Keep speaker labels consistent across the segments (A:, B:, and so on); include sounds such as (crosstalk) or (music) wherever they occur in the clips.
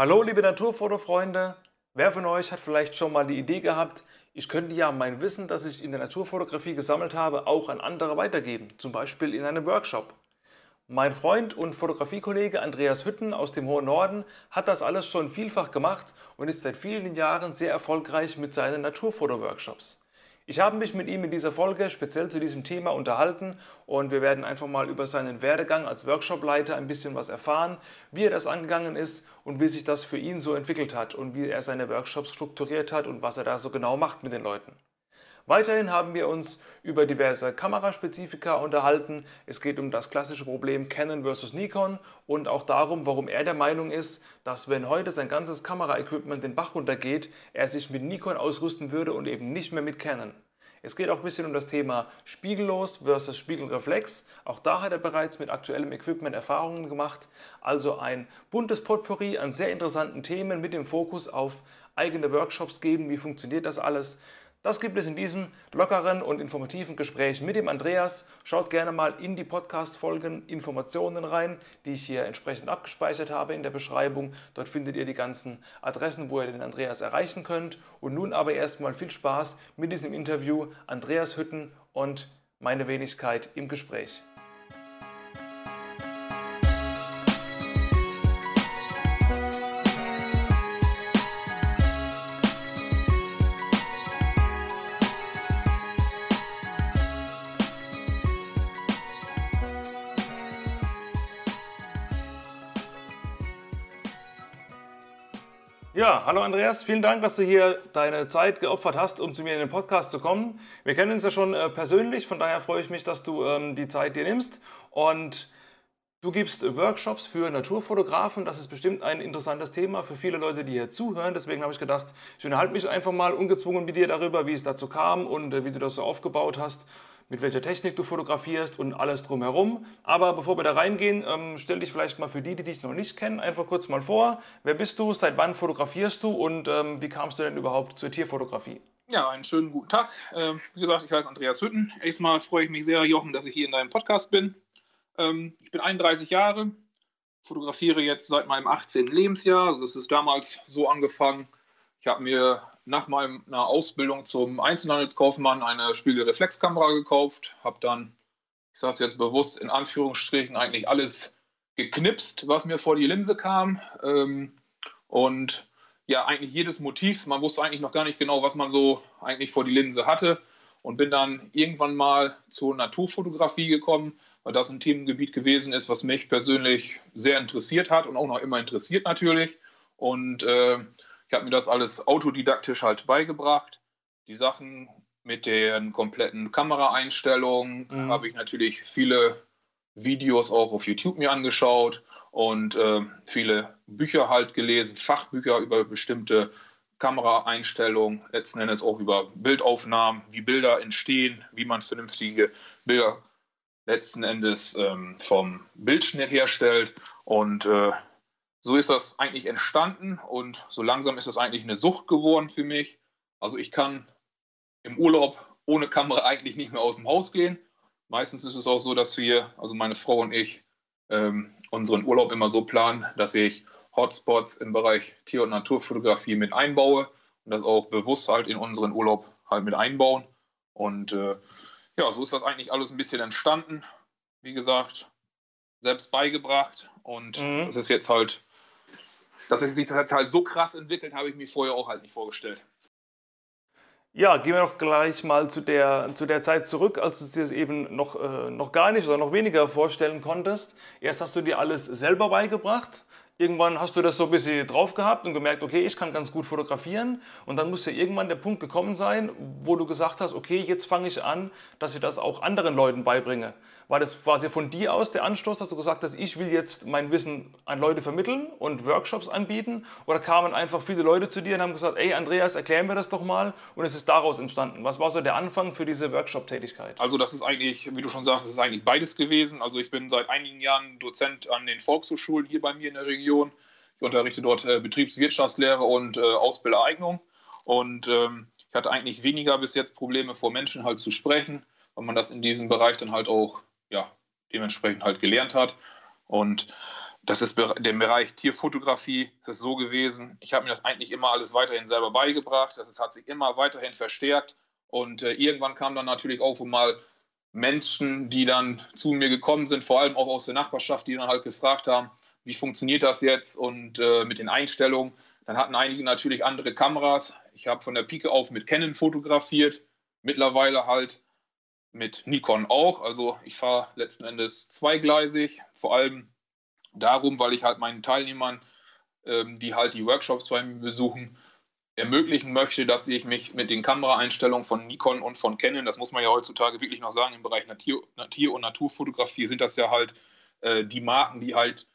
A: Hallo liebe Naturfotofreunde, wer von euch hat vielleicht schon mal die Idee gehabt, ich könnte ja mein Wissen, das ich in der Naturfotografie gesammelt habe, auch an andere weitergeben, zum Beispiel in einem Workshop. Mein Freund und Fotografiekollege Andreas Hütten aus dem hohen Norden hat das alles schon vielfach gemacht und ist seit vielen Jahren sehr erfolgreich mit seinen Naturfoto-Workshops. Ich habe mich mit ihm in dieser Folge speziell zu diesem Thema unterhalten und wir werden einfach mal über seinen Werdegang als Workshopleiter ein bisschen was erfahren, wie er das angegangen ist und wie sich das für ihn so entwickelt hat und wie er seine Workshops strukturiert hat und was er da so genau macht mit den Leuten. Weiterhin haben wir uns über diverse Kameraspezifika unterhalten. Es geht um das klassische Problem Canon versus Nikon und auch darum, warum er der Meinung ist, dass wenn heute sein ganzes Kameraequipment den Bach runtergeht, er sich mit Nikon ausrüsten würde und eben nicht mehr mit Canon. Es geht auch ein bisschen um das Thema Spiegellos versus Spiegelreflex. Auch da hat er bereits mit aktuellem Equipment Erfahrungen gemacht. Also ein buntes Potpourri an sehr interessanten Themen mit dem Fokus auf eigene Workshops geben. Wie funktioniert das alles? Das gibt es in diesem lockeren und informativen Gespräch mit dem Andreas. Schaut gerne mal in die Podcast-Folgen Informationen rein, die ich hier entsprechend abgespeichert habe in der Beschreibung. Dort findet ihr die ganzen Adressen, wo ihr den Andreas erreichen könnt. Und nun aber erstmal viel Spaß mit diesem Interview Andreas Hütten und meine Wenigkeit im Gespräch. Hallo Andreas, vielen Dank, dass du hier deine Zeit geopfert hast, um zu mir in den Podcast zu kommen. Wir kennen uns ja schon äh, persönlich, von daher freue ich mich, dass du ähm, die Zeit dir nimmst. Und du gibst Workshops für Naturfotografen. Das ist bestimmt ein interessantes Thema für viele Leute, die hier zuhören. Deswegen habe ich gedacht, ich unterhalte mich einfach mal ungezwungen mit dir darüber, wie es dazu kam und äh, wie du das so aufgebaut hast mit welcher Technik du fotografierst und alles drumherum. Aber bevor wir da reingehen, ähm, stell dich vielleicht mal für die, die dich noch nicht kennen, einfach kurz mal vor. Wer bist du, seit wann fotografierst du und ähm, wie kamst du denn überhaupt zur Tierfotografie?
B: Ja, einen schönen guten Tag. Ähm, wie gesagt, ich heiße Andreas Hütten. Erstmal freue ich mich sehr, Jochen, dass ich hier in deinem Podcast bin. Ich bin 31 Jahre, fotografiere jetzt seit meinem 18. Lebensjahr. Also das ist damals so angefangen, ich habe mir nach meiner Ausbildung zum Einzelhandelskaufmann eine Spiegelreflexkamera gekauft, habe dann, ich sage es jetzt bewusst in Anführungsstrichen, eigentlich alles geknipst, was mir vor die Linse kam. Ähm, und ja, eigentlich jedes Motiv. Man wusste eigentlich noch gar nicht genau, was man so eigentlich vor die Linse hatte. Und bin dann irgendwann mal zur Naturfotografie gekommen, weil das ein Themengebiet gewesen ist, was mich persönlich sehr interessiert hat und auch noch immer interessiert natürlich. Und äh, ich habe mir das alles autodidaktisch halt beigebracht. Die Sachen mit den kompletten Kameraeinstellungen mhm. habe ich natürlich viele Videos auch auf YouTube mir angeschaut und äh, viele Bücher halt gelesen, Fachbücher über bestimmte Kameraeinstellungen, letzten Endes auch über Bildaufnahmen, wie Bilder entstehen, wie man vernünftige Bilder letzten Endes ähm, vom Bildschnitt herstellt. Und äh, so ist das eigentlich entstanden und so langsam ist das eigentlich eine Sucht geworden für mich. Also ich kann im Urlaub ohne Kamera eigentlich nicht mehr aus dem Haus gehen. Meistens ist es auch so, dass wir, also meine Frau und ich, ähm, unseren Urlaub immer so planen, dass ich Hotspots im Bereich Tier- und Naturfotografie mit einbaue und das auch bewusst halt in unseren Urlaub halt mit einbauen. Und äh, ja, so ist das eigentlich alles ein bisschen entstanden. Wie gesagt, selbst beigebracht und mhm. das ist jetzt halt dass es sich das halt so krass entwickelt, habe ich mir vorher auch halt nicht vorgestellt.
A: Ja, gehen wir doch gleich mal zu der, zu der Zeit zurück, als du es dir eben noch, äh, noch gar nicht oder noch weniger vorstellen konntest. Erst hast du dir alles selber beigebracht. Irgendwann hast du das so ein bisschen drauf gehabt und gemerkt, okay, ich kann ganz gut fotografieren. Und dann muss ja irgendwann der Punkt gekommen sein, wo du gesagt hast, okay, jetzt fange ich an, dass ich das auch anderen Leuten beibringe. War das quasi von dir aus der Anstoß, dass du gesagt hast, ich will jetzt mein Wissen an Leute vermitteln und Workshops anbieten? Oder kamen einfach viele Leute zu dir und haben gesagt, ey Andreas, erklär mir das doch mal und es ist daraus entstanden? Was war so der Anfang für diese Workshop-Tätigkeit?
B: Also das ist eigentlich, wie du schon sagst, das ist eigentlich beides gewesen. Also ich bin seit einigen Jahren Dozent an den Volkshochschulen hier bei mir in der Region. Ich unterrichte dort äh, Betriebswirtschaftslehre und äh, Ausbildereignung. Und ähm, ich hatte eigentlich weniger bis jetzt Probleme vor Menschen halt zu sprechen, weil man das in diesem Bereich dann halt auch ja, dementsprechend halt gelernt hat. Und das ist der Bereich Tierfotografie. Ist so gewesen, ich habe mir das eigentlich immer alles weiterhin selber beigebracht. Das hat sich immer weiterhin verstärkt. Und äh, irgendwann kam dann natürlich auch mal Menschen, die dann zu mir gekommen sind, vor allem auch aus der Nachbarschaft, die dann halt gefragt haben, wie funktioniert das jetzt und äh, mit den Einstellungen. Dann hatten einige natürlich andere Kameras. Ich habe von der Pike auf mit Canon fotografiert, mittlerweile halt mit Nikon auch. Also ich fahre letzten Endes zweigleisig, vor allem darum, weil ich halt meinen Teilnehmern, ähm, die halt die Workshops bei mir besuchen, ermöglichen möchte, dass ich mich mit den Kameraeinstellungen von Nikon und von Canon, das muss man ja heutzutage wirklich noch sagen, im Bereich Natur, Natur und Naturfotografie sind das ja halt äh, die Marken, die halt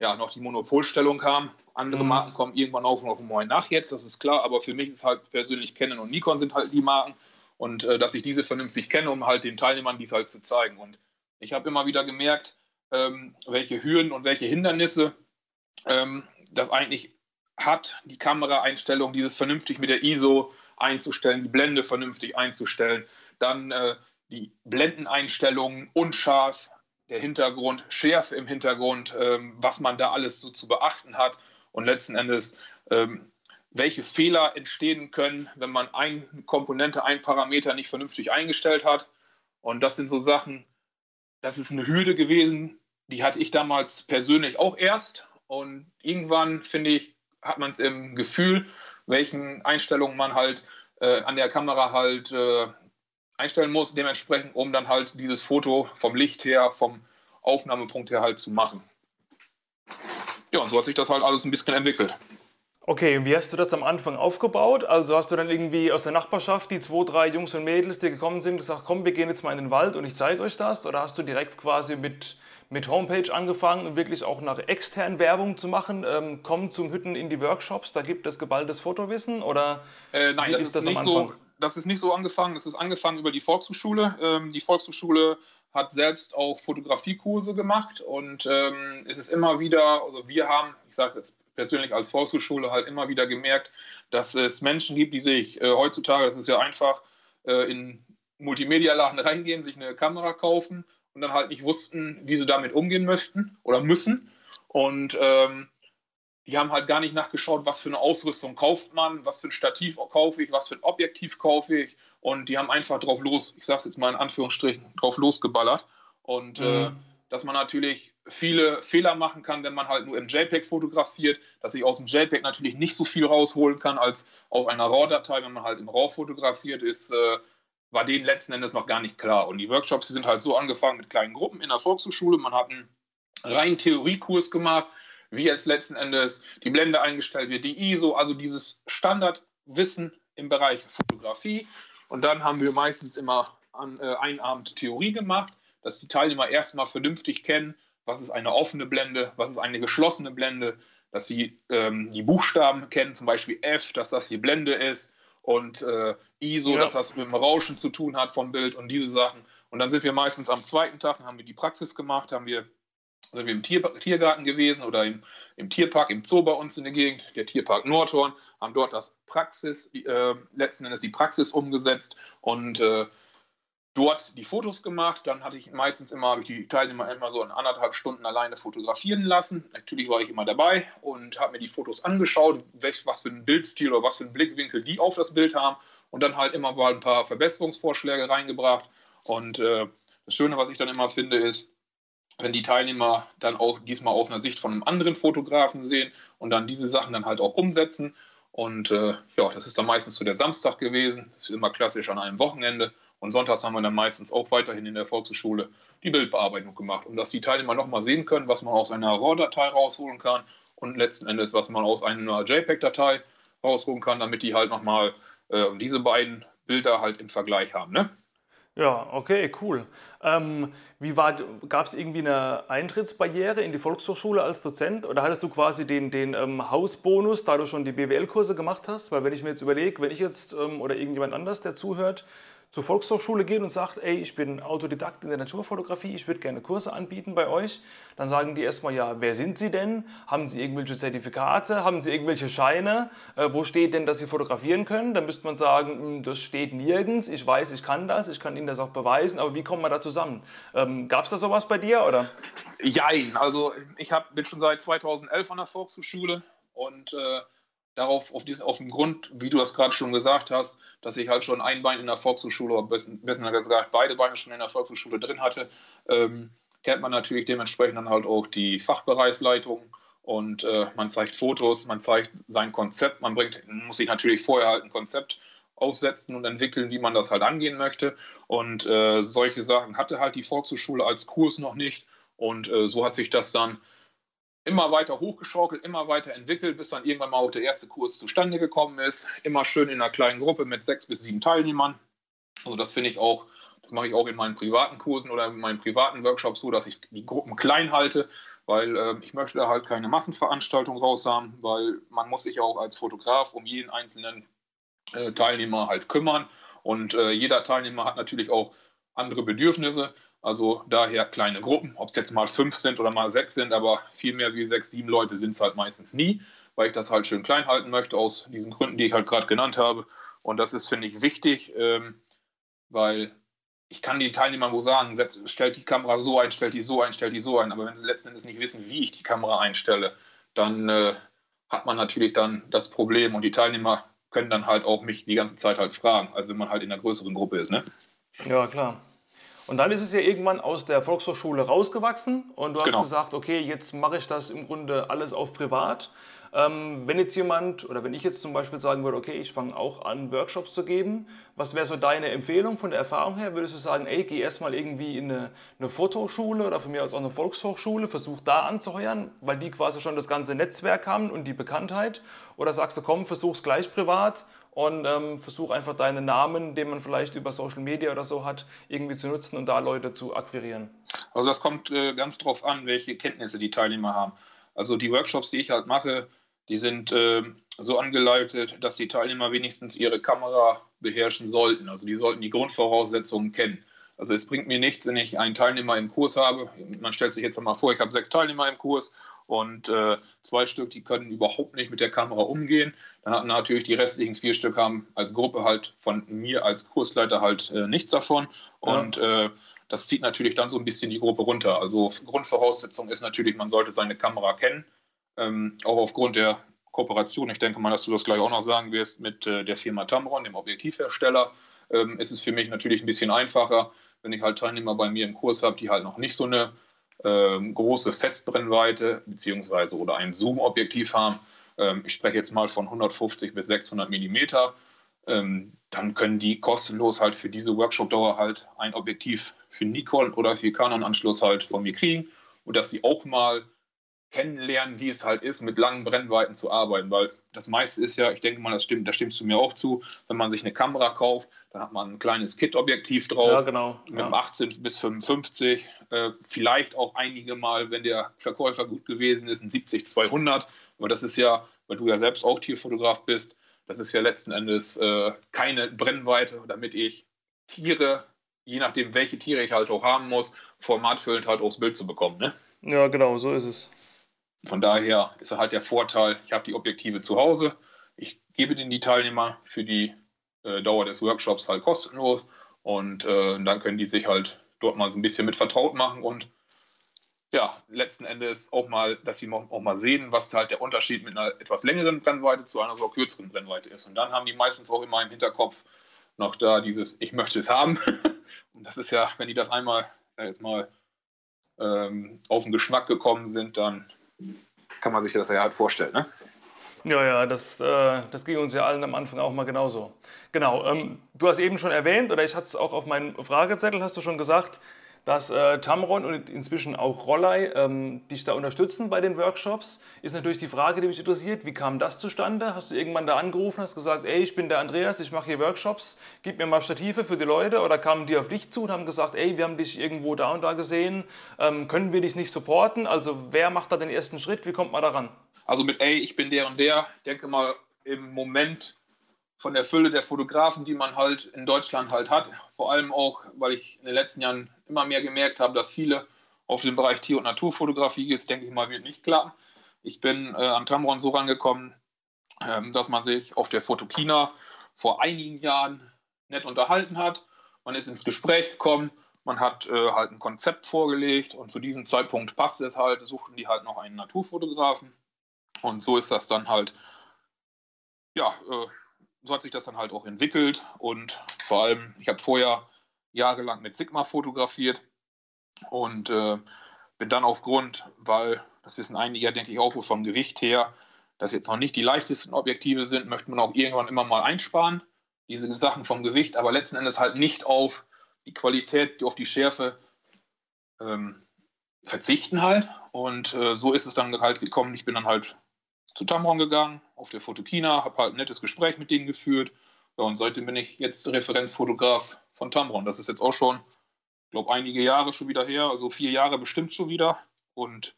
B: ja noch die Monopolstellung haben. Andere mhm. Marken kommen irgendwann auf und auf einmal nach jetzt, das ist klar, aber für mich ist halt persönlich Canon und Nikon sind halt die Marken und äh, dass ich diese vernünftig kenne, um halt den Teilnehmern dies halt zu zeigen. Und ich habe immer wieder gemerkt, ähm, welche Hürden und welche Hindernisse ähm, das eigentlich hat, die Kameraeinstellung, dieses vernünftig mit der ISO einzustellen, die Blende vernünftig einzustellen, dann äh, die Blendeneinstellungen unscharf, der Hintergrund, Schärfe im Hintergrund, ähm, was man da alles so zu beachten hat und letzten Endes, ähm, welche Fehler entstehen können, wenn man eine Komponente, ein Parameter nicht vernünftig eingestellt hat. Und das sind so Sachen, das ist eine Hürde gewesen, die hatte ich damals persönlich auch erst. Und irgendwann, finde ich, hat man es im Gefühl, welchen Einstellungen man halt äh, an der Kamera halt äh, einstellen muss, dementsprechend, um dann halt dieses Foto vom Licht her, vom Aufnahmepunkt her halt zu machen. Ja, und so hat sich das halt alles ein bisschen entwickelt.
A: Okay, und wie hast du das am Anfang aufgebaut? Also hast du dann irgendwie aus der Nachbarschaft die zwei, drei Jungs und Mädels, die gekommen sind, gesagt, komm, wir gehen jetzt mal in den Wald und ich zeige euch das? Oder hast du direkt quasi mit mit Homepage angefangen und wirklich auch nach extern Werbung zu machen. Ähm, kommen zum Hütten in die Workshops, da gibt es geballtes Fotowissen oder
B: äh, nein, das ist das nicht so. Das ist nicht so angefangen. Das ist angefangen über die Volkshochschule. Ähm, die Volkshochschule hat selbst auch Fotografiekurse gemacht und ähm, es ist immer wieder, also wir haben, ich sage es jetzt persönlich als Volkshochschule halt immer wieder gemerkt, dass es Menschen gibt, die sich äh, heutzutage, das ist ja einfach, äh, in Multimedia-Laden reingehen, sich eine Kamera kaufen und dann halt nicht wussten, wie sie damit umgehen möchten oder müssen. Und ähm, die haben halt gar nicht nachgeschaut, was für eine Ausrüstung kauft man, was für ein Stativ kaufe ich, was für ein Objektiv kaufe ich. Und die haben einfach drauf los, ich sage es jetzt mal in Anführungsstrichen, drauf losgeballert. Und äh, mhm. äh, dass man natürlich viele Fehler machen kann, wenn man halt nur im JPEG fotografiert, dass ich aus dem JPEG natürlich nicht so viel rausholen kann als aus einer RAW-Datei, wenn man halt im RAW fotografiert, ist äh, war denen letzten Endes noch gar nicht klar. Und die Workshops, die sind halt so angefangen mit kleinen Gruppen in der Volkshochschule. Man hat einen reinen Theoriekurs gemacht, wie jetzt letzten Endes die Blende eingestellt wird, die ISO, also dieses Standardwissen im Bereich Fotografie. Und dann haben wir meistens immer an, äh, einen Abend Theorie gemacht, dass die Teilnehmer erstmal vernünftig kennen, was ist eine offene Blende, was ist eine geschlossene Blende, dass sie ähm, die Buchstaben kennen, zum Beispiel F, dass das die Blende ist, und äh, ISO, ja. dass das mit dem Rauschen zu tun hat vom Bild und diese Sachen. Und dann sind wir meistens am zweiten Tag, haben wir die Praxis gemacht, haben wir, sind wir im Tier, Tiergarten gewesen oder im, im, Tierpark, im Zoo bei uns in der Gegend, der Tierpark Nordhorn, haben dort das Praxis, äh, letzten Endes die Praxis umgesetzt und äh, dort die Fotos gemacht. Dann hatte ich meistens immer, habe ich die Teilnehmer immer so in anderthalb Stunden alleine fotografieren lassen. Natürlich war ich immer dabei und habe mir die Fotos angeschaut, was für einen Bildstil oder was für einen Blickwinkel die auf das Bild haben und dann halt immer mal ein paar Verbesserungsvorschläge reingebracht. Und äh, das Schöne, was ich dann immer finde, ist, wenn die Teilnehmer dann auch diesmal aus einer Sicht von einem anderen Fotografen sehen und dann diese Sachen dann halt auch umsetzen. Und äh, ja, das ist dann meistens so der Samstag gewesen. Das ist immer klassisch an einem Wochenende. Und sonntags haben wir dann meistens auch weiterhin in der Volkshochschule die Bildbearbeitung gemacht, um dass die Teilnehmer nochmal sehen können, was man aus einer RAW-Datei rausholen kann und letzten Endes, was man aus einer JPEG-Datei rausholen kann, damit die halt nochmal äh, diese beiden Bilder halt im Vergleich haben. Ne?
A: Ja, okay, cool. Ähm, wie gab es irgendwie eine Eintrittsbarriere in die Volkshochschule als Dozent oder hattest du quasi den, den ähm, Hausbonus, da du schon die BWL-Kurse gemacht hast? Weil wenn ich mir jetzt überlege, wenn ich jetzt ähm, oder irgendjemand anders, der zuhört, zur Volkshochschule geht und sagt, ey, ich bin Autodidakt in der Naturfotografie, ich würde gerne Kurse anbieten bei euch, dann sagen die erstmal, ja, wer sind Sie denn? Haben Sie irgendwelche Zertifikate? Haben Sie irgendwelche Scheine? Äh, wo steht denn, dass Sie fotografieren können? Dann müsste man sagen, hm, das steht nirgends, ich weiß, ich kann das, ich kann Ihnen das auch beweisen, aber wie kommen wir da zusammen? Ähm, Gab es da sowas bei dir, oder?
B: Jein, also ich hab, bin schon seit 2011 an der Volkshochschule und äh, darauf, auf, diesen, auf dem Grund, wie du das gerade schon gesagt hast, dass ich halt schon ein Bein in der Volkshochschule, oder besser gesagt beide Beine schon in der Volkshochschule drin hatte, ähm, kennt man natürlich dementsprechend dann halt auch die Fachbereichsleitung und äh, man zeigt Fotos, man zeigt sein Konzept, man bringt, muss sich natürlich vorher halt ein Konzept aufsetzen und entwickeln, wie man das halt angehen möchte. Und äh, solche Sachen hatte halt die Volkshochschule als Kurs noch nicht. Und äh, so hat sich das dann immer weiter hochgeschaukelt, immer weiter entwickelt, bis dann irgendwann mal auch der erste Kurs zustande gekommen ist. Immer schön in einer kleinen Gruppe mit sechs bis sieben Teilnehmern. Also das finde ich auch, das mache ich auch in meinen privaten Kursen oder in meinen privaten Workshops so, dass ich die Gruppen klein halte, weil äh, ich möchte halt keine Massenveranstaltung raus haben, weil man muss sich auch als Fotograf um jeden einzelnen äh, Teilnehmer halt kümmern und äh, jeder Teilnehmer hat natürlich auch andere Bedürfnisse. Also daher kleine Gruppen, ob es jetzt mal fünf sind oder mal sechs sind, aber viel mehr wie sechs, sieben Leute sind es halt meistens nie, weil ich das halt schön klein halten möchte, aus diesen Gründen, die ich halt gerade genannt habe. Und das ist, finde ich, wichtig, ähm, weil ich kann den Teilnehmern wo sagen, stellt die Kamera so ein, stellt die so ein, stellt die so ein. Aber wenn sie letzten Endes nicht wissen, wie ich die Kamera einstelle, dann äh, hat man natürlich dann das Problem und die Teilnehmer können dann halt auch mich die ganze Zeit halt fragen, also wenn man halt in einer größeren Gruppe ist. Ne?
A: Ja, klar. Und dann ist es ja irgendwann aus der Volkshochschule rausgewachsen und du hast genau. gesagt, okay, jetzt mache ich das im Grunde alles auf privat. Ähm, wenn jetzt jemand oder wenn ich jetzt zum Beispiel sagen würde, okay, ich fange auch an, Workshops zu geben, was wäre so deine Empfehlung von der Erfahrung her? Würdest du sagen, ey, geh erstmal irgendwie in eine, eine Fotoschule oder von mir aus auch eine Volkshochschule, versuch da anzuheuern, weil die quasi schon das ganze Netzwerk haben und die Bekanntheit? Oder sagst du, komm, versuch's gleich privat und ähm, versuch einfach deinen Namen, den man vielleicht über Social Media oder so hat, irgendwie zu nutzen und da Leute zu akquirieren?
B: Also das kommt äh, ganz drauf an, welche Kenntnisse die Teilnehmer haben. Also die Workshops, die ich halt mache, die sind äh, so angeleitet, dass die Teilnehmer wenigstens ihre Kamera beherrschen sollten. Also die sollten die Grundvoraussetzungen kennen. Also es bringt mir nichts, wenn ich einen Teilnehmer im Kurs habe. Man stellt sich jetzt mal vor, ich habe sechs Teilnehmer im Kurs und äh, zwei Stück, die können überhaupt nicht mit der Kamera umgehen. Dann hatten natürlich die restlichen vier Stück haben als Gruppe halt von mir als Kursleiter halt äh, nichts davon. Und ja. äh, das zieht natürlich dann so ein bisschen die Gruppe runter. Also Grundvoraussetzung ist natürlich, man sollte seine Kamera kennen. Ähm, auch aufgrund der Kooperation, ich denke mal, dass du das gleich auch noch sagen wirst, mit äh, der Firma Tamron, dem Objektivhersteller, ähm, ist es für mich natürlich ein bisschen einfacher, wenn ich halt Teilnehmer bei mir im Kurs habe, die halt noch nicht so eine ähm, große Festbrennweite beziehungsweise oder ein Zoom-Objektiv haben. Ähm, ich spreche jetzt mal von 150 bis 600 Millimeter. Ähm, dann können die kostenlos halt für diese Workshop-Dauer halt ein Objektiv für Nikon oder für Canon-Anschluss halt von mir kriegen und dass sie auch mal kennenlernen, wie es halt ist, mit langen Brennweiten zu arbeiten. Weil das meiste ist ja, ich denke mal, das stimmt, da stimmst du mir auch zu, wenn man sich eine Kamera kauft, dann hat man ein kleines Kit-Objektiv drauf.
A: Ja, genau.
B: Mit ja. 18 bis 55. Äh, vielleicht auch einige Mal, wenn der Verkäufer gut gewesen ist, ein 70-200. Aber das ist ja, weil du ja selbst auch Tierfotograf bist, das ist ja letzten Endes äh, keine Brennweite, damit ich Tiere, je nachdem, welche Tiere ich halt auch haben muss, formatfüllend halt aufs Bild zu bekommen. Ne?
A: Ja, genau, so ist es.
B: Von daher ist halt der Vorteil, ich habe die Objektive zu Hause, ich gebe den die Teilnehmer für die äh, Dauer des Workshops halt kostenlos und äh, dann können die sich halt dort mal so ein bisschen mit vertraut machen und ja, letzten Endes auch mal, dass sie auch mal sehen, was halt der Unterschied mit einer etwas längeren Brennweite zu einer so kürzeren Brennweite ist. Und dann haben die meistens auch immer im Hinterkopf noch da dieses, ich möchte es haben. (laughs) Und das ist ja, wenn die das einmal jetzt mal ähm, auf den Geschmack gekommen sind, dann kann man sich das ja halt vorstellen. Ne?
A: Ja, ja, das, äh, das ging uns ja allen am Anfang auch mal genauso. Genau, ähm, du hast eben schon erwähnt, oder ich hatte es auch auf meinem Fragezettel, hast du schon gesagt, dass äh, Tamron und inzwischen auch Rollei ähm, dich da unterstützen bei den Workshops. Ist natürlich die Frage, die mich interessiert, wie kam das zustande? Hast du irgendwann da angerufen, hast gesagt, ey, ich bin der Andreas, ich mache hier Workshops, gib mir mal Stative für die Leute? Oder kamen die auf dich zu und haben gesagt, ey, wir haben dich irgendwo da und da gesehen, ähm, können wir dich nicht supporten? Also wer macht da den ersten Schritt, wie kommt man daran?
B: Also mit, ey, ich bin der und der, denke mal, im Moment von der Fülle der Fotografen, die man halt in Deutschland halt hat. Vor allem auch, weil ich in den letzten Jahren immer mehr gemerkt habe, dass viele auf den Bereich Tier- und Naturfotografie geht, denke ich mal, wird nicht klappen. Ich bin äh, an Tamron so rangekommen, ähm, dass man sich auf der Fotokina vor einigen Jahren nett unterhalten hat. Man ist ins Gespräch gekommen, man hat äh, halt ein Konzept vorgelegt und zu diesem Zeitpunkt passt es halt, suchten die halt noch einen Naturfotografen. Und so ist das dann halt, ja, äh, so hat sich das dann halt auch entwickelt. Und vor allem, ich habe vorher jahrelang mit Sigma fotografiert und äh, bin dann aufgrund, weil das wissen einige, denke ich, auch vom Gewicht her, dass jetzt noch nicht die leichtesten Objektive sind, möchte man auch irgendwann immer mal einsparen, diese Sachen vom Gewicht, aber letzten Endes halt nicht auf die Qualität, auf die Schärfe ähm, verzichten halt. Und äh, so ist es dann halt gekommen. Ich bin dann halt zu Tamron gegangen, auf der Fotokina, habe halt ein nettes Gespräch mit denen geführt. Ja, und seitdem bin ich jetzt Referenzfotograf von Tamron. Das ist jetzt auch schon, glaube, einige Jahre schon wieder her, also vier Jahre bestimmt schon wieder. Und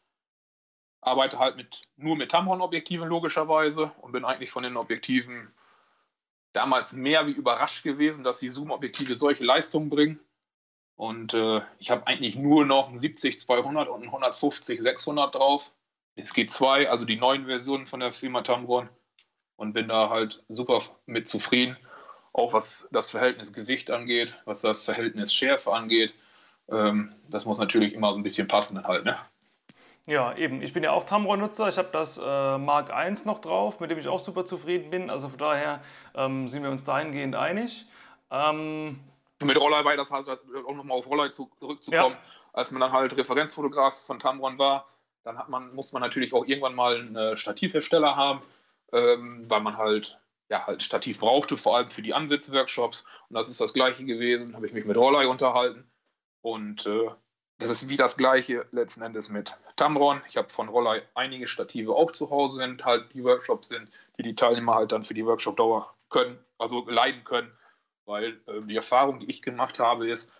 B: arbeite halt mit, nur mit Tamron-Objektiven logischerweise und bin eigentlich von den Objektiven damals mehr wie überrascht gewesen, dass die Zoom-Objektive solche Leistungen bringen. Und äh, ich habe eigentlich nur noch einen 70-200 und einen 150-600 drauf. Es geht zwei, also die neuen Versionen von der Firma Tamron. Und bin da halt super mit zufrieden. Auch was das Verhältnis Gewicht angeht, was das Verhältnis Schärfe angeht. Ähm, das muss natürlich immer so ein bisschen passen halt, ne?
A: Ja, eben. Ich bin ja auch Tamron-Nutzer. Ich habe das äh, Mark I noch drauf, mit dem ich auch super zufrieden bin. Also von daher ähm, sind wir uns dahingehend einig. Ähm,
B: mit Rollei war das halt, auch nochmal auf Rollei zurückzukommen. Ja. Als man dann halt Referenzfotograf von Tamron war, dann hat man, muss man natürlich auch irgendwann mal einen äh, Stativhersteller haben, ähm, weil man halt ja, halt Stativ brauchte, vor allem für die Ansitzworkshops. Und das ist das gleiche gewesen. Habe ich mich mit Rollei unterhalten. Und äh, das ist wie das gleiche letzten Endes mit Tamron. Ich habe von Rollei einige Stative auch zu Hause, wenn halt die Workshops sind, die die Teilnehmer halt dann für die Workshop-Dauer können, also leiden können. Weil äh, die Erfahrung, die ich gemacht habe, ist,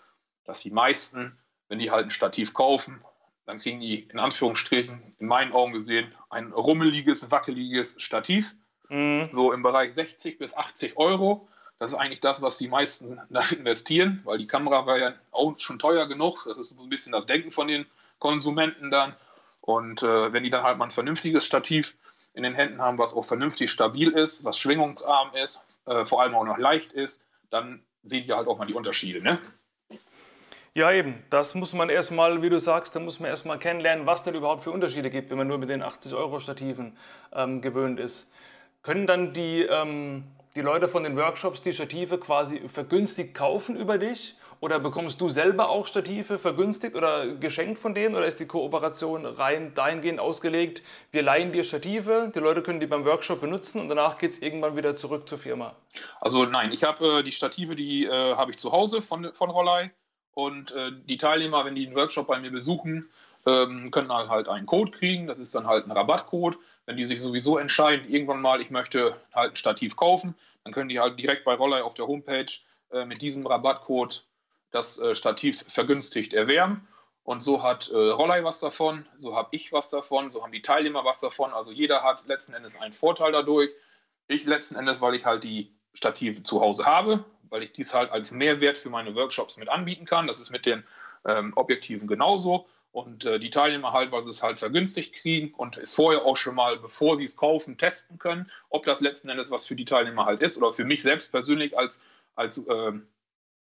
B: dass die meisten, wenn die halt ein Stativ kaufen, dann kriegen die in Anführungsstrichen, in meinen Augen gesehen, ein rummeliges, wackeliges Stativ. Mhm. So im Bereich 60 bis 80 Euro. Das ist eigentlich das, was die meisten (laughs) da investieren, weil die Kamera war ja auch schon teuer genug. Das ist so ein bisschen das Denken von den Konsumenten dann. Und äh, wenn die dann halt mal ein vernünftiges Stativ in den Händen haben, was auch vernünftig stabil ist, was schwingungsarm ist, äh, vor allem auch noch leicht ist, dann sehen die halt auch mal die Unterschiede. Ne?
A: Ja, eben. Das muss man erstmal, wie du sagst, da muss man erstmal kennenlernen, was denn überhaupt für Unterschiede gibt, wenn man nur mit den 80-Euro-Stativen ähm, gewöhnt ist. Können dann die ähm, die Leute von den Workshops die Stative quasi vergünstigt kaufen über dich? Oder bekommst du selber auch Stative vergünstigt oder geschenkt von denen? Oder ist die Kooperation rein dahingehend ausgelegt, wir leihen dir Stative, die Leute können die beim Workshop benutzen und danach geht es irgendwann wieder zurück zur Firma?
B: Also nein, ich habe äh, die Stative, die äh, habe ich zu Hause von, von Rollei. Und äh, die Teilnehmer, wenn die einen Workshop bei mir besuchen, ähm, können halt einen Code kriegen. Das ist dann halt ein Rabattcode wenn die sich sowieso entscheiden, irgendwann mal, ich möchte halt ein Stativ kaufen, dann können die halt direkt bei Rollei auf der Homepage äh, mit diesem Rabattcode das äh, Stativ vergünstigt erwerben. Und so hat äh, Rollei was davon, so habe ich was davon, so haben die Teilnehmer was davon. Also jeder hat letzten Endes einen Vorteil dadurch. Ich letzten Endes, weil ich halt die Stative zu Hause habe, weil ich dies halt als Mehrwert für meine Workshops mit anbieten kann. Das ist mit den ähm, Objektiven genauso. Und äh, die Teilnehmer halt, weil sie es halt vergünstigt kriegen und es vorher auch schon mal, bevor sie es kaufen, testen können, ob das letzten Endes was für die Teilnehmer halt ist oder für mich selbst persönlich als, als, äh,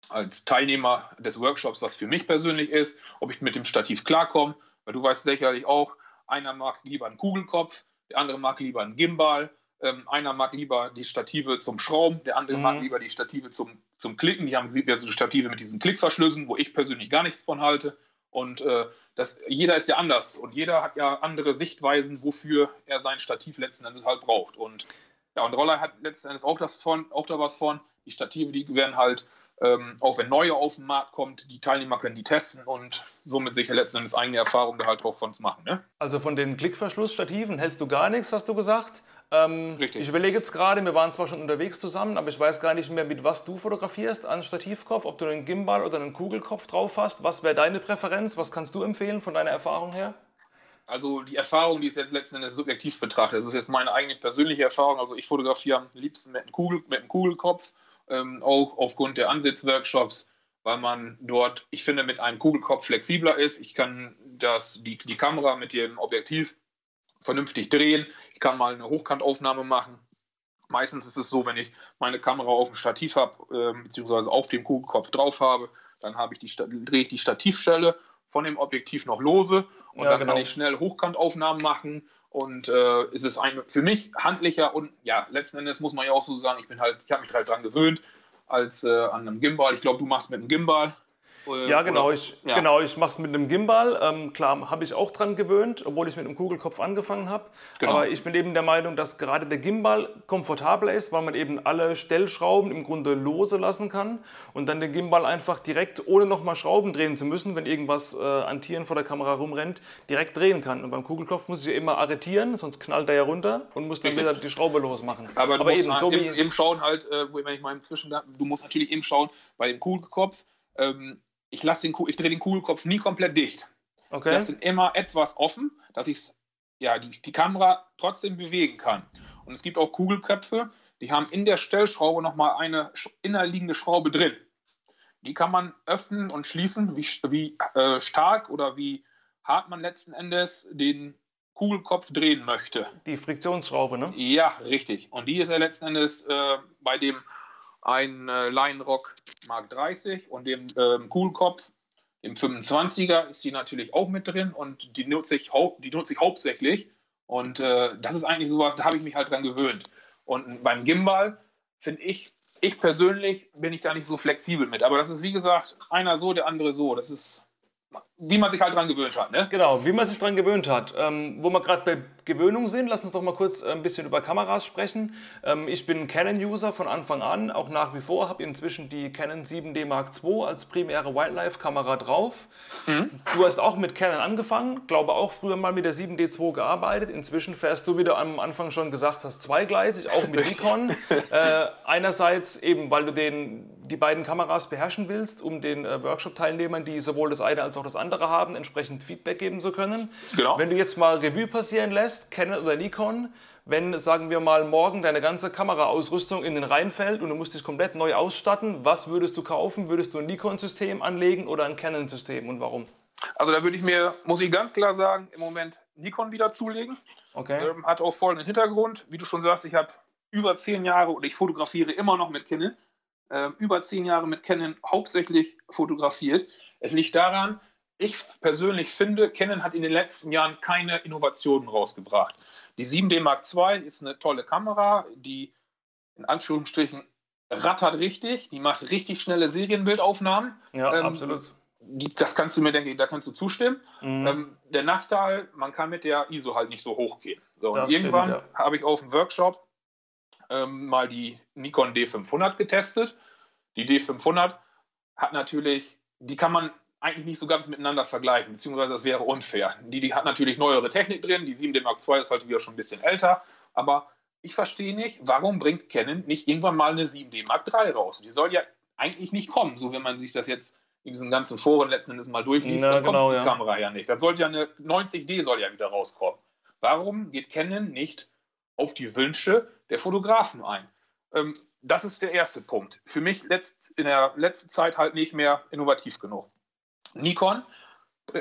B: als Teilnehmer des Workshops, was für mich persönlich ist, ob ich mit dem Stativ klarkomme. Weil du weißt sicherlich auch, einer mag lieber einen Kugelkopf, der andere mag lieber einen Gimbal, ähm, einer mag lieber die Stative zum Schrauben, der andere mhm. mag lieber die Stative zum, zum Klicken. Die haben ja so Stative mit diesen Klickverschlüssen, wo ich persönlich gar nichts von halte. Und äh, das, jeder ist ja anders und jeder hat ja andere Sichtweisen, wofür er sein Stativ letzten Endes halt braucht. Und ja, und Roller hat letzten Endes auch, das von, auch da was von. Die Stative, die werden halt, ähm, auch wenn neue auf den Markt kommt, die Teilnehmer können die testen und somit sicher letzten Endes eigene Erfahrungen halt auch von uns machen. Ne?
A: Also von den Klickverschlussstativen hältst du gar nichts, hast du gesagt. Ähm, Richtig. Ich überlege jetzt gerade, wir waren zwar schon unterwegs zusammen, aber ich weiß gar nicht mehr, mit was du fotografierst an Stativkopf, ob du einen Gimbal oder einen Kugelkopf drauf hast. Was wäre deine Präferenz? Was kannst du empfehlen von deiner Erfahrung her?
B: also die Erfahrung, die ist jetzt letzten Endes subjektiv betrachtet. Das ist jetzt meine eigene persönliche Erfahrung. Also ich fotografiere am liebsten mit einem, Kugel, mit einem Kugelkopf, ähm, auch aufgrund der Ansitzworkshops, weil man dort, ich finde, mit einem Kugelkopf flexibler ist. Ich kann das, die, die Kamera mit dem Objektiv vernünftig drehen. Ich kann mal eine Hochkantaufnahme machen. Meistens ist es so, wenn ich meine Kamera auf dem Stativ habe, äh, beziehungsweise auf dem Kugelkopf drauf habe, dann habe ich die, drehe ich die Stativstelle von dem Objektiv noch lose und ja, dann genau. kann ich schnell Hochkantaufnahmen machen und äh, ist es ein, für mich handlicher und ja, letzten Endes muss man ja auch so sagen, ich bin halt, ich habe mich halt dran gewöhnt als äh, an einem Gimbal. Ich glaube, du machst mit einem Gimbal.
A: Äh, ja, genau. Oder, ich, ja. genau, ich mache es mit einem Gimbal. Ähm, klar, habe ich auch dran gewöhnt, obwohl ich mit einem Kugelkopf angefangen habe. Genau. Aber ich bin eben der Meinung, dass gerade der Gimbal komfortabler ist, weil man eben alle Stellschrauben im Grunde lose lassen kann und dann den Gimbal einfach direkt, ohne nochmal Schrauben drehen zu müssen, wenn irgendwas äh, an Tieren vor der Kamera rumrennt, direkt drehen kann. Und beim Kugelkopf muss ich ja immer arretieren, sonst knallt er ja runter und muss dann Richtig. wieder die Schraube losmachen.
B: Aber, Aber eben so wie im, Schauen halt, äh, wenn ich mal im Zwischen, du musst natürlich eben schauen, bei dem Kugelkopf, ähm, ich, lasse den, ich drehe den Kugelkopf nie komplett dicht. Okay. Ich lasse ihn immer etwas offen, dass ich ja, die, die Kamera trotzdem bewegen kann. Und es gibt auch Kugelköpfe, die haben in der Stellschraube nochmal eine innerliegende Schraube drin. Die kann man öffnen und schließen, wie, wie äh, stark oder wie hart man letzten Endes den Kugelkopf drehen möchte.
A: Die Friktionsschraube, ne?
B: Ja, richtig. Und die ist ja letzten Endes äh, bei dem ein äh, Lionrock Mark 30 und dem ähm, Coolkopf, dem 25er, ist die natürlich auch mit drin und die nutze ich, die nutze ich hauptsächlich. Und äh, das ist eigentlich sowas, da habe ich mich halt dran gewöhnt. Und beim Gimbal finde ich, ich persönlich bin ich da nicht so flexibel mit. Aber das ist wie gesagt, einer so, der andere so. Das ist wie man sich halt dran gewöhnt hat. Ne?
A: Genau, wie man sich dran gewöhnt hat. Ähm, wo wir gerade bei Gewöhnung sind, lass uns doch mal kurz äh, ein bisschen über Kameras sprechen. Ähm, ich bin Canon-User von Anfang an, auch nach wie vor, habe inzwischen die Canon 7D Mark II als primäre Wildlife-Kamera drauf. Mhm. Du hast auch mit Canon angefangen, glaube auch früher mal mit der 7D2 gearbeitet. Inzwischen fährst du, wie du am Anfang schon gesagt hast, zweigleisig, auch mit (laughs) Nikon. äh, einerseits eben, weil du den, die beiden Kameras beherrschen willst, um den äh, Workshop-Teilnehmern, die sowohl das eine als auch das andere haben, entsprechend Feedback geben zu können. Genau. Wenn du jetzt mal Revue passieren lässt, Canon oder Nikon, wenn, sagen wir mal, morgen deine ganze Kameraausrüstung in den Rhein fällt und du musst dich komplett neu ausstatten, was würdest du kaufen? Würdest du ein Nikon-System anlegen oder ein Canon-System und warum?
B: Also da würde ich mir, muss ich ganz klar sagen, im Moment Nikon wieder zulegen. Okay. Ähm, hat auch folgenden Hintergrund. Wie du schon sagst, ich habe über zehn Jahre und ich fotografiere immer noch mit Canon. Ähm, über zehn Jahre mit Canon hauptsächlich fotografiert. Es liegt daran, ich persönlich finde, Canon hat in den letzten Jahren keine Innovationen rausgebracht. Die 7D Mark II ist eine tolle Kamera, die in Anführungsstrichen rattert richtig, die macht richtig schnelle Serienbildaufnahmen.
A: Ja, ähm, absolut.
B: Die, das kannst du mir, denke ich, da kannst du zustimmen. Mhm. Ähm, der Nachteil, man kann mit der ISO halt nicht so hoch gehen. So, irgendwann ja. habe ich auf dem Workshop ähm, mal die Nikon D500 getestet. Die D500 hat natürlich, die kann man eigentlich nicht so ganz miteinander vergleichen, beziehungsweise das wäre unfair. Die, die hat natürlich neuere Technik drin, die 7D Mark II ist halt wieder schon ein bisschen älter, aber ich verstehe nicht, warum bringt Canon nicht irgendwann mal eine 7D Mark III raus? Die soll ja eigentlich nicht kommen, so wenn man sich das jetzt in diesen ganzen Foren letzten Endes mal durchliest, Na, dann genau, kommt die ja. Kamera ja nicht. Dann sollte ja eine 90D soll ja wieder rauskommen. Warum geht Canon nicht auf die Wünsche der Fotografen ein? Ähm, das ist der erste Punkt. Für mich letzt, in der letzten Zeit halt nicht mehr innovativ genug. Nikon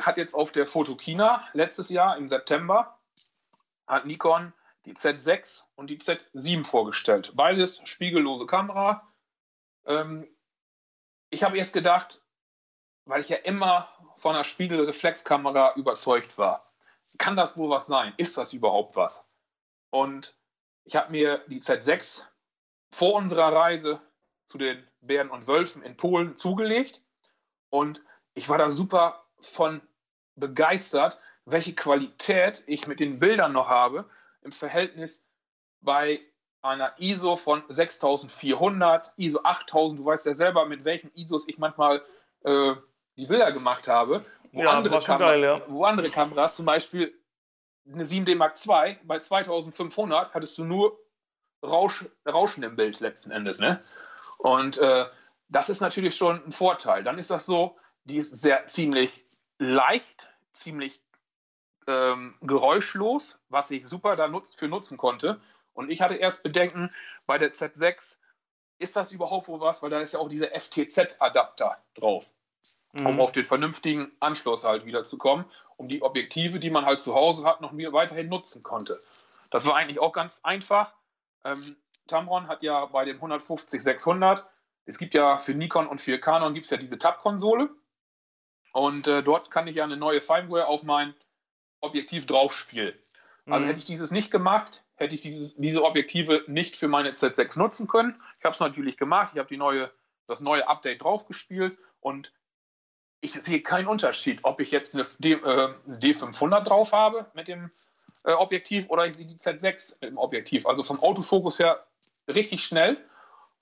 B: hat jetzt auf der Fotokina letztes Jahr im September hat Nikon die Z6 und die Z7 vorgestellt. Beides spiegellose Kamera. Ähm, ich habe erst gedacht, weil ich ja immer von einer Spiegelreflexkamera überzeugt war, kann das wohl was sein? Ist das überhaupt was? Und ich habe mir die Z6 vor unserer Reise zu den Bären und Wölfen in Polen zugelegt und ich war da super von begeistert, welche Qualität ich mit den Bildern noch habe im Verhältnis bei einer ISO von 6400, ISO 8000. Du weißt ja selber, mit welchen ISOs ich manchmal äh, die Bilder gemacht habe. Wo, ja, andere geil, ja. wo andere Kameras, zum Beispiel eine 7D Mark II, bei 2500 hattest du nur Rausch, Rauschen im Bild letzten Endes. Ne? Und äh, das ist natürlich schon ein Vorteil. Dann ist das so, die ist sehr ziemlich leicht, ziemlich ähm, geräuschlos, was ich super da nutz, für nutzen konnte. Und ich hatte erst Bedenken bei der Z6, ist das überhaupt wohl was? Weil da ist ja auch dieser FTZ-Adapter drauf, mhm. um auf den vernünftigen Anschluss halt wieder zu kommen, um die Objektive, die man halt zu Hause hat, noch weiterhin nutzen konnte. Das war eigentlich auch ganz einfach. Ähm, Tamron hat ja bei dem 150-600, es gibt ja für Nikon und für Canon gibt es ja diese Tab-Konsole. Und äh, dort kann ich ja eine neue Firmware auf mein Objektiv draufspielen. Also mhm. hätte ich dieses nicht gemacht, hätte ich dieses, diese Objektive nicht für meine Z6 nutzen können. Ich habe es natürlich gemacht. Ich habe die neue, das neue Update draufgespielt und ich sehe keinen Unterschied, ob ich jetzt eine D, äh, D500 drauf habe mit dem äh, Objektiv oder ich sehe die Z6 mit dem Objektiv. Also vom Autofokus her richtig schnell.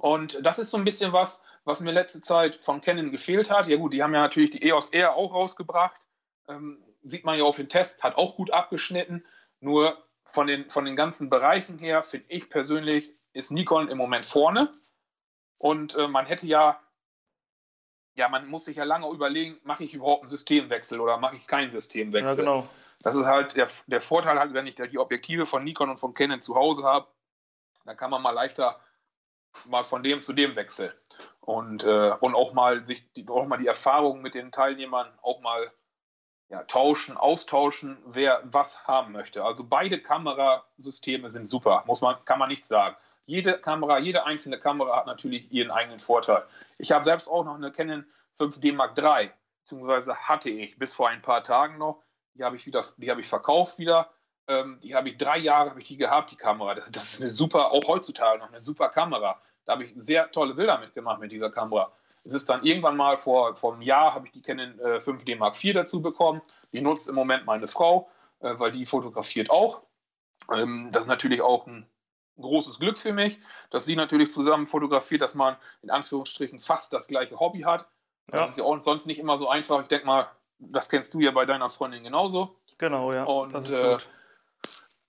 B: Und das ist so ein bisschen was, was mir letzte Zeit von Canon gefehlt hat. Ja gut, die haben ja natürlich die EOS R auch rausgebracht. Ähm, sieht man ja auf den Test, hat auch gut abgeschnitten. Nur von den, von den ganzen Bereichen her, finde ich persönlich, ist Nikon im Moment vorne. Und äh, man hätte ja, ja, man muss sich ja lange überlegen, mache ich überhaupt einen Systemwechsel oder mache ich keinen Systemwechsel? Ja, genau. Das ist halt der, der Vorteil, halt, wenn ich die Objektive von Nikon und von Canon zu Hause habe, dann kann man mal leichter mal von dem zu dem wechseln. Und, äh, und auch mal sich die, auch mal die Erfahrung mit den Teilnehmern auch mal ja, tauschen, austauschen, wer was haben möchte. Also beide Kamerasysteme sind super, muss man, kann man nicht sagen. Jede Kamera, jede einzelne Kamera hat natürlich ihren eigenen Vorteil. Ich habe selbst auch noch eine Canon 5D Mark III, beziehungsweise hatte ich bis vor ein paar Tagen noch. Die habe ich wieder, die habe ich verkauft wieder. Ähm, die habe ich drei Jahre habe ich die gehabt, die Kamera. Das, das ist eine super, auch heutzutage noch eine super Kamera. Da habe ich sehr tolle Bilder mitgemacht mit dieser Kamera. Es ist dann irgendwann mal vor, vor einem Jahr habe ich die Canon äh, 5D Mark IV dazu bekommen. Die nutzt im Moment meine Frau, äh, weil die fotografiert auch. Ähm, das ist natürlich auch ein großes Glück für mich, dass sie natürlich zusammen fotografiert, dass man in Anführungsstrichen fast das gleiche Hobby hat. Das ja. ist ja auch sonst nicht immer so einfach. Ich denke mal, das kennst du ja bei deiner Freundin genauso.
A: Genau, ja.
B: Und, das ist äh, gut.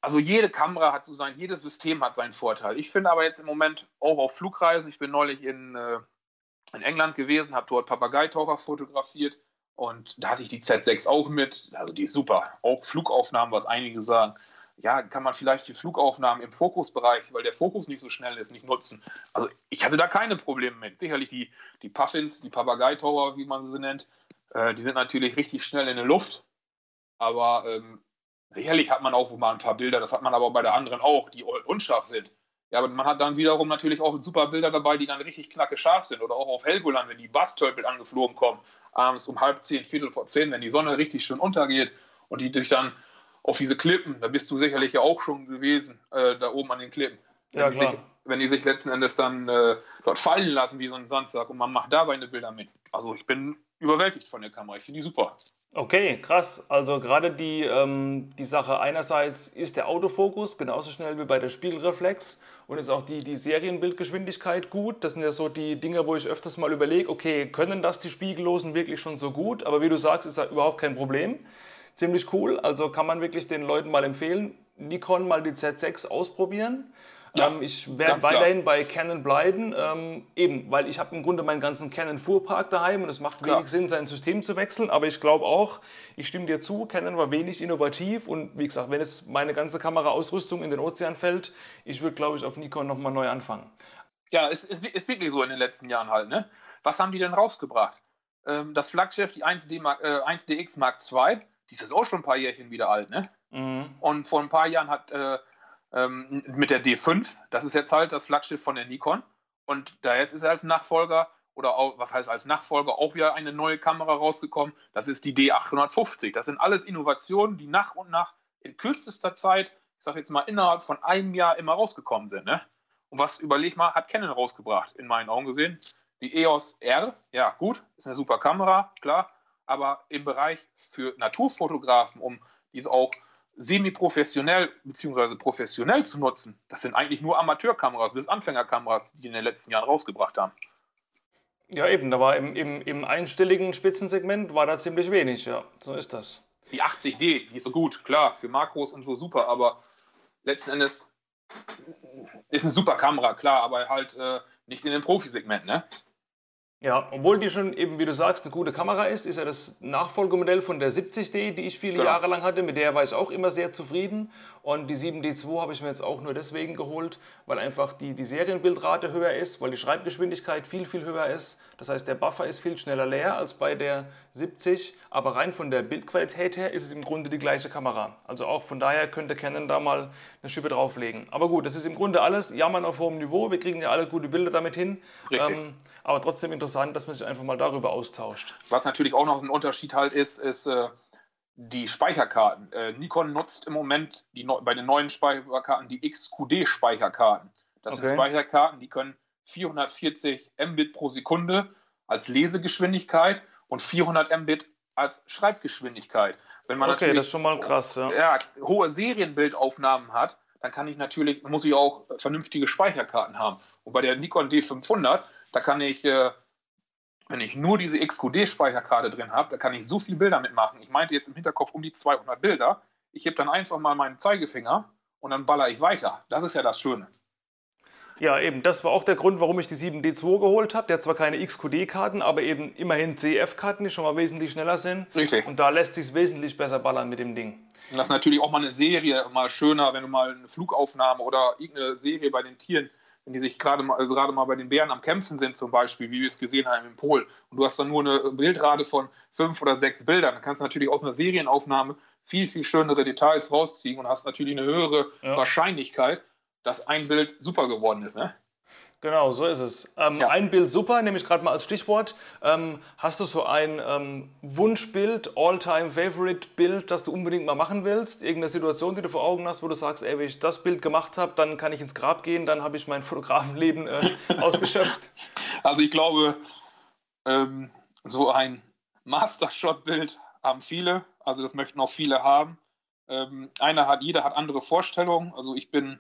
B: Also jede Kamera hat so sein, jedes System hat seinen Vorteil. Ich finde aber jetzt im Moment auch auf Flugreisen, ich bin neulich in äh, in England gewesen, habe dort Papageitaucher fotografiert und da hatte ich die Z6 auch mit. Also die ist super. Auch Flugaufnahmen, was einige sagen. Ja, kann man vielleicht die Flugaufnahmen im Fokusbereich, weil der Fokus nicht so schnell ist, nicht nutzen. Also ich hatte da keine Probleme mit. Sicherlich die, die Puffins, die Papageitaucher, wie man sie nennt, äh, die sind natürlich richtig schnell in der Luft. Aber ähm, sicherlich hat man auch mal ein paar Bilder, das hat man aber bei der anderen auch, die unscharf sind. Ja, aber man hat dann wiederum natürlich auch super Bilder dabei, die dann richtig knacke scharf sind. Oder auch auf Helgoland, wenn die Bastölpel angeflogen kommen, abends um halb zehn, viertel vor zehn, wenn die Sonne richtig schön untergeht und die dich dann auf diese Klippen, da bist du sicherlich ja auch schon gewesen, äh, da oben an den Klippen. Ja, klar. Sich, wenn die sich letzten Endes dann äh, dort fallen lassen wie so ein Sandsack und man macht da seine Bilder mit. Also ich bin überwältigt von der Kamera. Ich finde die super.
A: Okay, krass. Also gerade die, ähm, die Sache einerseits ist der Autofokus genauso schnell wie bei der Spiegelreflex und ist auch die, die Serienbildgeschwindigkeit gut. Das sind ja so die Dinge, wo ich öfters mal überlege, okay, können das die Spiegellosen wirklich schon so gut? Aber wie du sagst, ist da überhaupt kein Problem. Ziemlich cool, also kann man wirklich den Leuten mal empfehlen, Nikon mal die Z6 ausprobieren. Ja, ähm, ich werde weiterhin klar. bei Canon bleiben, ähm, eben, weil ich habe im Grunde meinen ganzen Canon Fuhrpark daheim und es macht klar. wenig Sinn, sein System zu wechseln. Aber ich glaube auch, ich stimme dir zu, Canon war wenig innovativ und wie gesagt, wenn es meine ganze Kameraausrüstung in den Ozean fällt, ich würde, glaube ich, auf Nikon nochmal neu anfangen.
B: Ja, es ist, ist, wirklich so in den letzten Jahren halt. Ne? Was haben die denn rausgebracht? Ähm, das Flaggschiff, die 1D Mark, äh, 1DX Mark II, die ist auch schon ein paar Jährchen wieder alt. Ne? Mhm. Und vor ein paar Jahren hat äh, ähm, mit der D5. Das ist jetzt halt das Flaggschiff von der Nikon. Und da jetzt ist er als Nachfolger oder auch, was heißt als Nachfolger auch wieder eine neue Kamera rausgekommen. Das ist die D850. Das sind alles Innovationen, die nach und nach in kürzester Zeit, ich sage jetzt mal innerhalb von einem Jahr immer rausgekommen sind. Ne? Und was, überleg mal, hat Canon rausgebracht, in meinen Augen gesehen. Die EOS R, ja gut, ist eine super Kamera, klar, aber im Bereich für Naturfotografen, um diese auch semi-professionell bzw. professionell zu nutzen, das sind eigentlich nur Amateurkameras bis Anfängerkameras, die in den letzten Jahren rausgebracht haben.
A: Ja, eben, da war im, im, im einstelligen Spitzensegment war da ziemlich wenig, ja, so ist das.
B: Die 80D, die ist so gut, klar, für Makros und so super, aber letzten Endes ist eine super Kamera, klar, aber halt äh, nicht in dem Profisegment, ne?
A: Ja, obwohl die schon eben, wie du sagst, eine gute Kamera ist, ist ja das Nachfolgemodell von der 70D, die ich viele
B: Genau.
A: Jahre lang hatte. Mit der war ich auch immer sehr zufrieden. Und die 7D2 habe ich mir jetzt auch nur deswegen geholt, weil einfach die, die Serienbildrate höher ist, weil die Schreibgeschwindigkeit viel, viel höher ist. Das heißt, der Buffer ist viel schneller leer als bei der 70. Aber rein von der Bildqualität her ist es im Grunde die gleiche Kamera. Also auch von daher könnte Canon da mal eine Schippe drauflegen. Aber gut, das ist im Grunde alles Jammern auf hohem Niveau. Wir kriegen ja alle gute Bilder damit hin.
B: Richtig.
A: Aber trotzdem interessant, dass man sich einfach mal darüber austauscht.
B: Was natürlich auch noch ein Unterschied halt ist, ist äh, die Speicherkarten. Äh, Nikon nutzt im Moment die, bei den neuen Speicherkarten die XQD-Speicherkarten. Das
A: Okay.
B: sind Speicherkarten, die können 440 Mbit pro Sekunde als Lesegeschwindigkeit und 400 Mbit als Schreibgeschwindigkeit. Wenn man
A: Okay,
B: natürlich
A: das ist schon mal krass. Ja.
B: ja, hohe Serienbildaufnahmen hat, dann kann ich natürlich, muss ich auch vernünftige Speicherkarten haben. Und bei der Nikon D500, da kann ich, äh, wenn ich nur diese XQD-Speicherkarte drin habe, da kann ich so viele Bilder mitmachen. Ich meinte jetzt im Hinterkopf um die 200 Bilder. Ich heb dann einfach mal meinen Zeigefinger und dann baller ich weiter. Das ist ja das Schöne.
A: ja, eben, das war auch der Grund, warum ich die 7D2 geholt habe. Der hat zwar keine XQD-Karten, aber eben immerhin CF-Karten, die schon mal wesentlich schneller sind.
B: Richtig.
A: Und da lässt sich wesentlich besser ballern mit dem Ding.
B: Und das ist natürlich auch mal eine Serie mal schöner, wenn du mal eine Flugaufnahme oder irgendeine Serie bei den Tieren, wenn die sich gerade mal, gerade mal bei den Bären am Kämpfen sind, zum Beispiel, wie wir es gesehen haben im Pol, und du hast dann nur eine Bildrate von fünf oder sechs Bildern, dann kannst du natürlich aus einer Serienaufnahme viel, viel schönere Details rausziehen und hast natürlich eine höhere
A: Ja.
B: Wahrscheinlichkeit, dass ein Bild super geworden ist. Ne?
A: Genau, so ist es. Ähm,
B: Ja.
A: Ein Bild super, nehme ich gerade mal als Stichwort. Ähm, hast du so ein ähm, Wunschbild, All-Time-Favorite-Bild, das du unbedingt mal machen willst? Irgendeine Situation, die du vor Augen hast, wo du sagst, ey, wenn ich das Bild gemacht habe, dann kann ich ins Grab gehen, dann habe ich mein (laughs) Fotografenleben äh, (laughs) ausgeschöpft.
B: Also ich glaube, ähm, so ein Mastershot-Bild haben viele, also das möchten auch viele haben. Ähm, einer hat, jeder hat andere Vorstellungen. Also ich bin,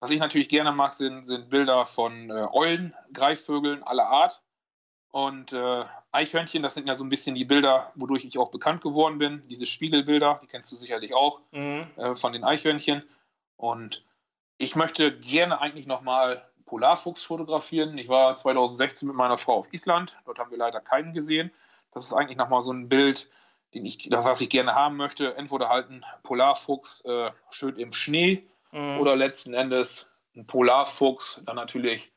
B: was ich natürlich gerne mag, sind, sind Bilder von äh, Eulen, Greifvögeln aller Art. Und äh, Eichhörnchen, das sind ja so ein bisschen die Bilder, wodurch ich auch bekannt geworden bin. Diese Spiegelbilder, die kennst du sicherlich auch
A: Mhm.
B: äh, von den Eichhörnchen. Und ich möchte gerne eigentlich nochmal Polarfuchs fotografieren. Ich war 2016 mit meiner Frau auf Island. Dort haben wir leider keinen gesehen. Das ist eigentlich nochmal so ein Bild, den ich, das, was ich gerne haben möchte. Entweder halt ein Polarfuchs äh, schön im Schnee
A: Mhm.
B: oder letzten Endes ein Polarfuchs, dann natürlich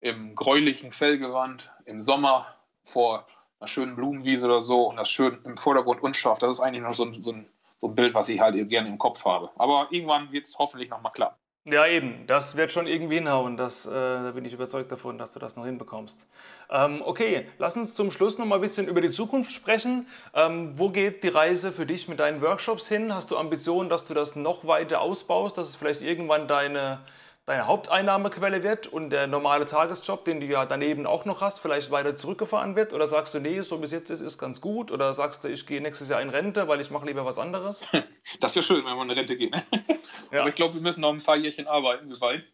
B: im gräulichen Fellgewand im Sommer vor einer schönen Blumenwiese oder so und das schön im Vordergrund unscharf. Das ist eigentlich noch so ein, so so ein Bild, was ich halt gerne im Kopf habe. Aber irgendwann wird es hoffentlich nochmal klappen.
A: Ja, eben. Das wird schon irgendwie hinhauen. Das, äh, da bin ich überzeugt davon, dass du das noch hinbekommst. Ähm, okay, lass uns zum Schluss noch mal ein bisschen über die Zukunft sprechen. Ähm, wo geht die Reise für dich mit deinen Workshops hin? Hast du Ambitionen, dass du das noch weiter ausbaust, dass es vielleicht irgendwann deine, deine Haupteinnahmequelle wird und der normale Tagesjob, den du ja daneben auch noch hast, vielleicht weiter zurückgefahren wird? Oder sagst du, nee, so bis jetzt ist es ganz gut? Oder sagst du, ich gehe nächstes Jahr in Rente, weil ich mache lieber was anderes? (laughs)
B: Das wäre schön, wenn man in Rente geht. Ne? (laughs)
A: Ja.
B: Aber ich glaube, wir müssen noch ein paar Jährchen arbeiten, wir beiden.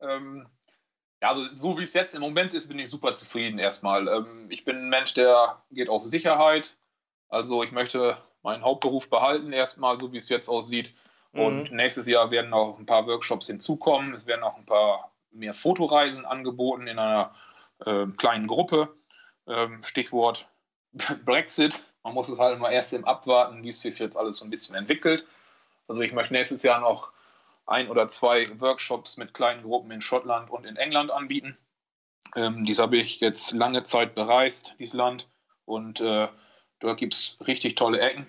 B: Ähm, ja, also so wie es jetzt im Moment ist, bin ich super zufrieden erstmal. Ähm, ich bin ein Mensch, der geht auf Sicherheit. Also ich möchte meinen Hauptberuf behalten, erstmal so wie es jetzt aussieht. Und nächstes Jahr werden auch ein paar Workshops hinzukommen. Es werden auch ein paar mehr Fotoreisen angeboten in einer äh, kleinen Gruppe. Ähm, Stichwort (laughs) Brexit. Man muss es halt mal erst im Abwarten, wie es sich jetzt alles so ein bisschen entwickelt. Also ich möchte nächstes Jahr noch ein oder zwei Workshops mit kleinen Gruppen in Schottland und in England anbieten. Ähm, dies habe ich jetzt lange Zeit bereist, dieses Land. Und äh, dort gibt es richtig tolle Ecken.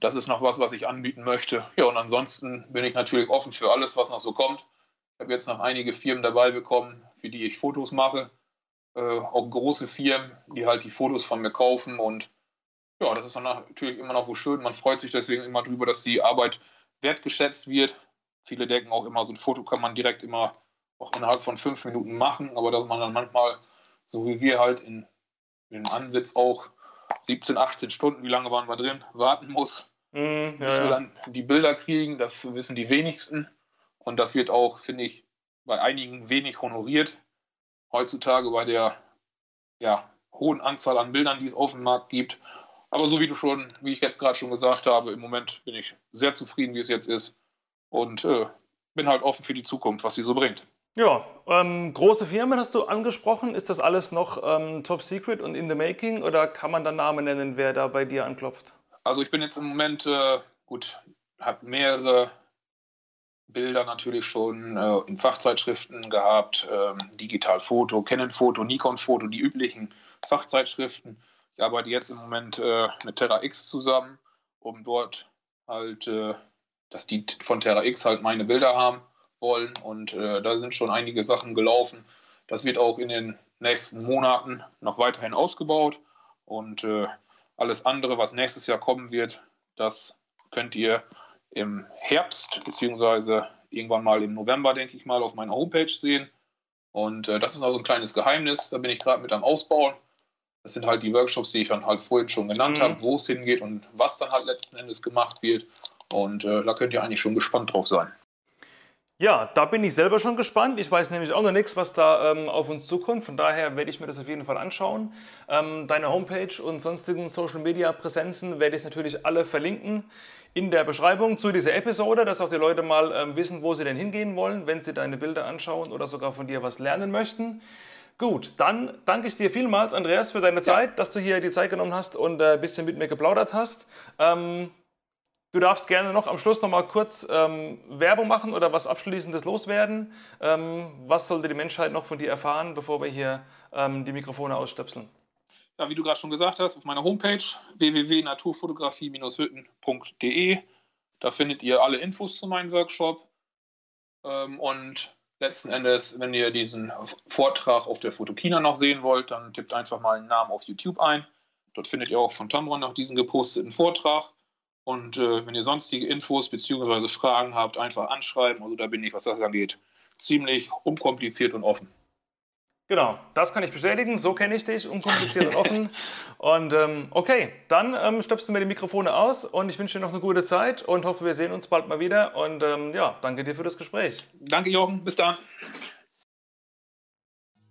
B: Das ist noch was, was ich anbieten möchte. Ja, und ansonsten bin ich natürlich offen für alles, was noch so kommt. Ich habe jetzt noch einige Firmen dabei bekommen, für die ich Fotos mache. Äh, auch große Firmen, die halt die Fotos von mir kaufen. Und ja, das ist dann natürlich immer noch wo schön. Man freut sich deswegen immer drüber, dass die Arbeit wertgeschätzt wird. Viele denken auch immer, so ein Foto kann man direkt immer auch innerhalb von fünf Minuten machen, aber dass man dann manchmal, so wie wir halt in, in Ansitz auch 17, 18 Stunden, wie lange waren wir drin, warten muss,
A: ja,
B: bis wir
A: ja.
B: dann die Bilder kriegen, das wissen die wenigsten. Und das wird auch, finde ich, bei einigen wenig honoriert. Heutzutage bei der ja, hohen Anzahl an Bildern, die es auf dem Markt gibt. Aber so wie du schon, wie ich jetzt gerade schon gesagt habe, im Moment bin ich sehr zufrieden, wie es jetzt ist. Und äh, bin halt offen für die Zukunft, was sie so bringt.
A: Ja, ähm, große Firmen hast du angesprochen. Ist das alles noch ähm, top secret und in the making oder kann man da Namen nennen, wer da bei dir anklopft?
B: Also ich bin jetzt im Moment, äh, gut, habe mehrere Bilder natürlich schon äh, in Fachzeitschriften gehabt, ähm, Digital Foto, Canon Foto, Nikon Foto, die üblichen Fachzeitschriften. Ich arbeite jetzt im Moment äh, mit Terra X zusammen, um dort halt, äh, dass die von Terra X halt meine Bilder haben wollen. Und äh, da sind schon einige Sachen gelaufen. Das wird auch in den nächsten Monaten noch weiterhin ausgebaut. Und äh, alles andere, was nächstes Jahr kommen wird, das könnt ihr im Herbst beziehungsweise irgendwann mal im November, denke ich mal, auf meiner Homepage sehen. Und äh, das ist also ein kleines Geheimnis. Da bin ich gerade mit am Ausbauen. Das sind halt die Workshops, die ich dann halt vorhin schon genannt mhm. habe, wo es hingeht und was dann halt letzten Endes gemacht wird. Und äh, da könnt ihr eigentlich schon gespannt drauf sein.
A: Ja, da bin ich selber schon gespannt. Ich weiß nämlich auch noch nichts, was da ähm, auf uns zukommt. Von daher werde ich mir das auf jeden Fall anschauen. Ähm, deine Homepage und sonstigen Social Media Präsenzen werde ich natürlich alle verlinken in der Beschreibung zu dieser Episode, dass auch die Leute mal ähm, wissen, wo sie denn hingehen wollen, wenn sie deine Bilder anschauen oder sogar von dir was lernen möchten. Gut, dann danke ich dir vielmals, Andreas, für deine Zeit, dass du hier die Zeit genommen hast und äh, ein bisschen mit mir geplaudert hast. Ähm, Du darfst gerne noch am Schluss noch mal kurz ähm, Werbung machen oder was Abschließendes loswerden. Ähm, was sollte die Menschheit noch von dir erfahren, bevor wir hier ähm, die Mikrofone ausstöpseln?
B: Ja, wie du gerade schon gesagt hast, auf meiner Homepage www.naturfotografie-hütten.de. Da findet ihr alle Infos zu meinem Workshop. Ähm, und letzten Endes, wenn ihr diesen Vortrag auf der Fotokina noch sehen wollt, dann tippt einfach mal einen Namen auf YouTube ein. Dort findet ihr auch von Tamron noch diesen geposteten Vortrag. Und äh, wenn ihr sonstige Infos bzw. Fragen habt, einfach anschreiben. Also da bin ich, was das angeht, ziemlich unkompliziert und offen.
A: Genau, das kann ich bestätigen. So kenne ich dich, unkompliziert und offen. (laughs) Und ähm, okay, dann ähm, stöpst du mir die Mikrofone aus und ich wünsche dir noch eine gute Zeit und hoffe, wir sehen uns bald mal wieder. Und ähm, ja, danke dir für das Gespräch.
B: Danke, Jochen. Bis dann.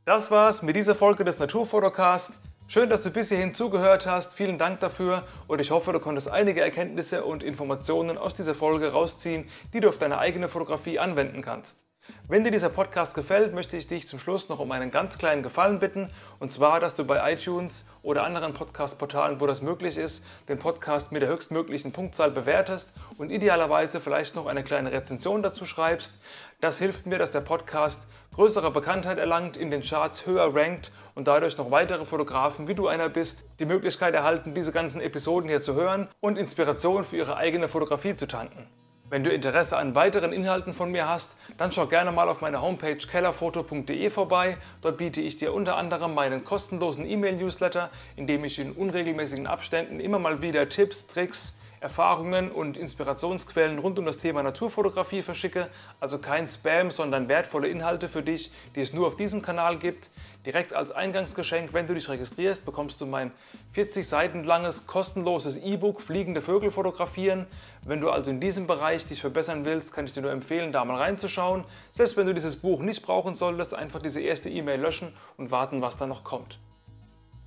A: Das war's mit dieser Folge des Naturfotocast. Schön, dass du bis hierhin zugehört hast. Vielen Dank dafür und ich hoffe, du konntest einige Erkenntnisse und Informationen aus dieser Folge rausziehen, die du auf deine eigene Fotografie anwenden kannst. Wenn dir dieser Podcast gefällt, möchte ich dich zum Schluss noch um einen ganz kleinen Gefallen bitten. Und zwar, dass du bei iTunes oder anderen Podcast-Portalen, wo das möglich ist, den Podcast mit der höchstmöglichen Punktzahl bewertest und idealerweise vielleicht noch eine kleine Rezension dazu schreibst. Das hilft mir, dass der Podcast größere Bekanntheit erlangt, in den Charts höher rankt und dadurch noch weitere Fotografen, wie du einer bist, die Möglichkeit erhalten, diese ganzen Episoden hier zu hören und Inspiration für ihre eigene Fotografie zu tanken. Wenn du Interesse an weiteren Inhalten von mir hast, dann schau gerne mal auf meiner Homepage kellerfoto.de vorbei. Dort biete ich dir unter anderem meinen kostenlosen E-Mail-Newsletter, in dem ich in unregelmäßigen Abständen immer mal wieder Tipps, Tricks, Erfahrungen und Inspirationsquellen rund um das Thema Naturfotografie verschicke. Also kein Spam, sondern wertvolle Inhalte für dich, die es nur auf diesem Kanal gibt. Direkt als Eingangsgeschenk, wenn du dich registrierst, bekommst du mein 40 Seiten langes kostenloses E-Book Fliegende Vögel fotografieren. Wenn du also in diesem Bereich dich verbessern willst, kann ich dir nur empfehlen, da mal reinzuschauen. Selbst wenn du dieses Buch nicht brauchen solltest, einfach diese erste E-Mail löschen und warten, was da noch kommt.